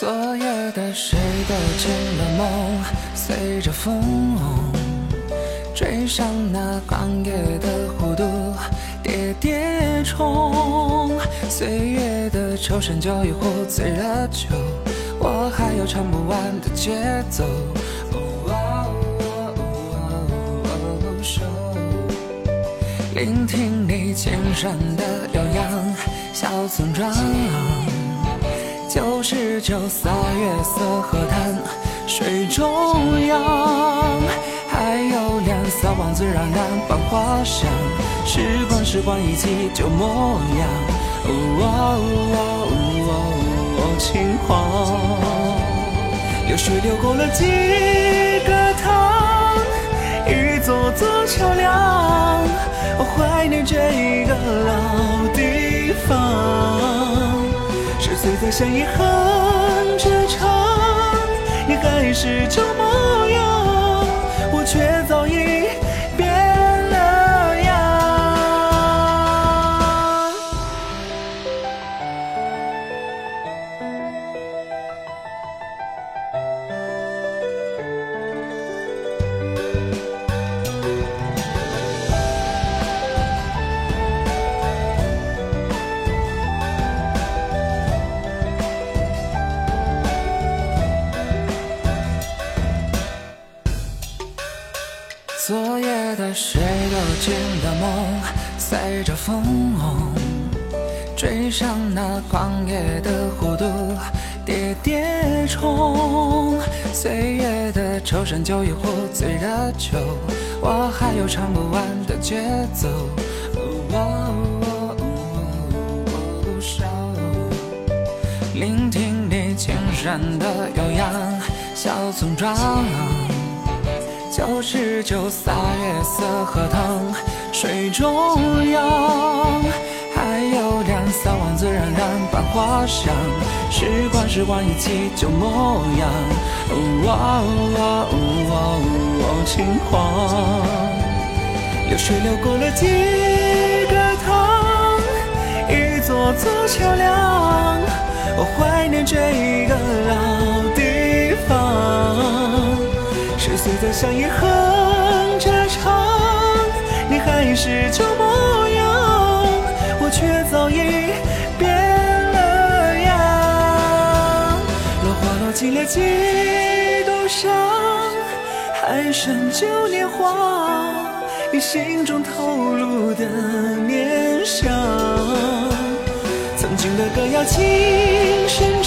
昨夜的谁都进了梦，随着风追上那狂野的弧度，跌跌冲。岁月的愁声酒一壶醉了酒，我还有唱不完的节奏。聆听你肩上的悠扬，小村庄。九十九洒月色河滩，水中央，还有两三王子让人伴花香。时光时光一起旧模样，哦轻狂。流水流过了几个塘，一座座桥梁，我怀念这一像遗憾这场，你还是就。昨夜的谁都进了梦，随着风追上那狂野的弧度，跌跌冲。岁月的愁声酒一壶醉了酒，我还有唱不完的节奏。聆听你青山的悠扬，小村庄。九十九洒月色荷塘，水中央，还有两三王子冉冉繁花香。时光时光一起旧模样，我轻狂。流水流过了几个塘，一座座桥梁，我怀念这一十岁的相依哼着唱，你还是旧模样，我却早已变了样。落花落尽了几度伤，还剩旧年华，你心中透露的念想。曾经的歌谣轻声。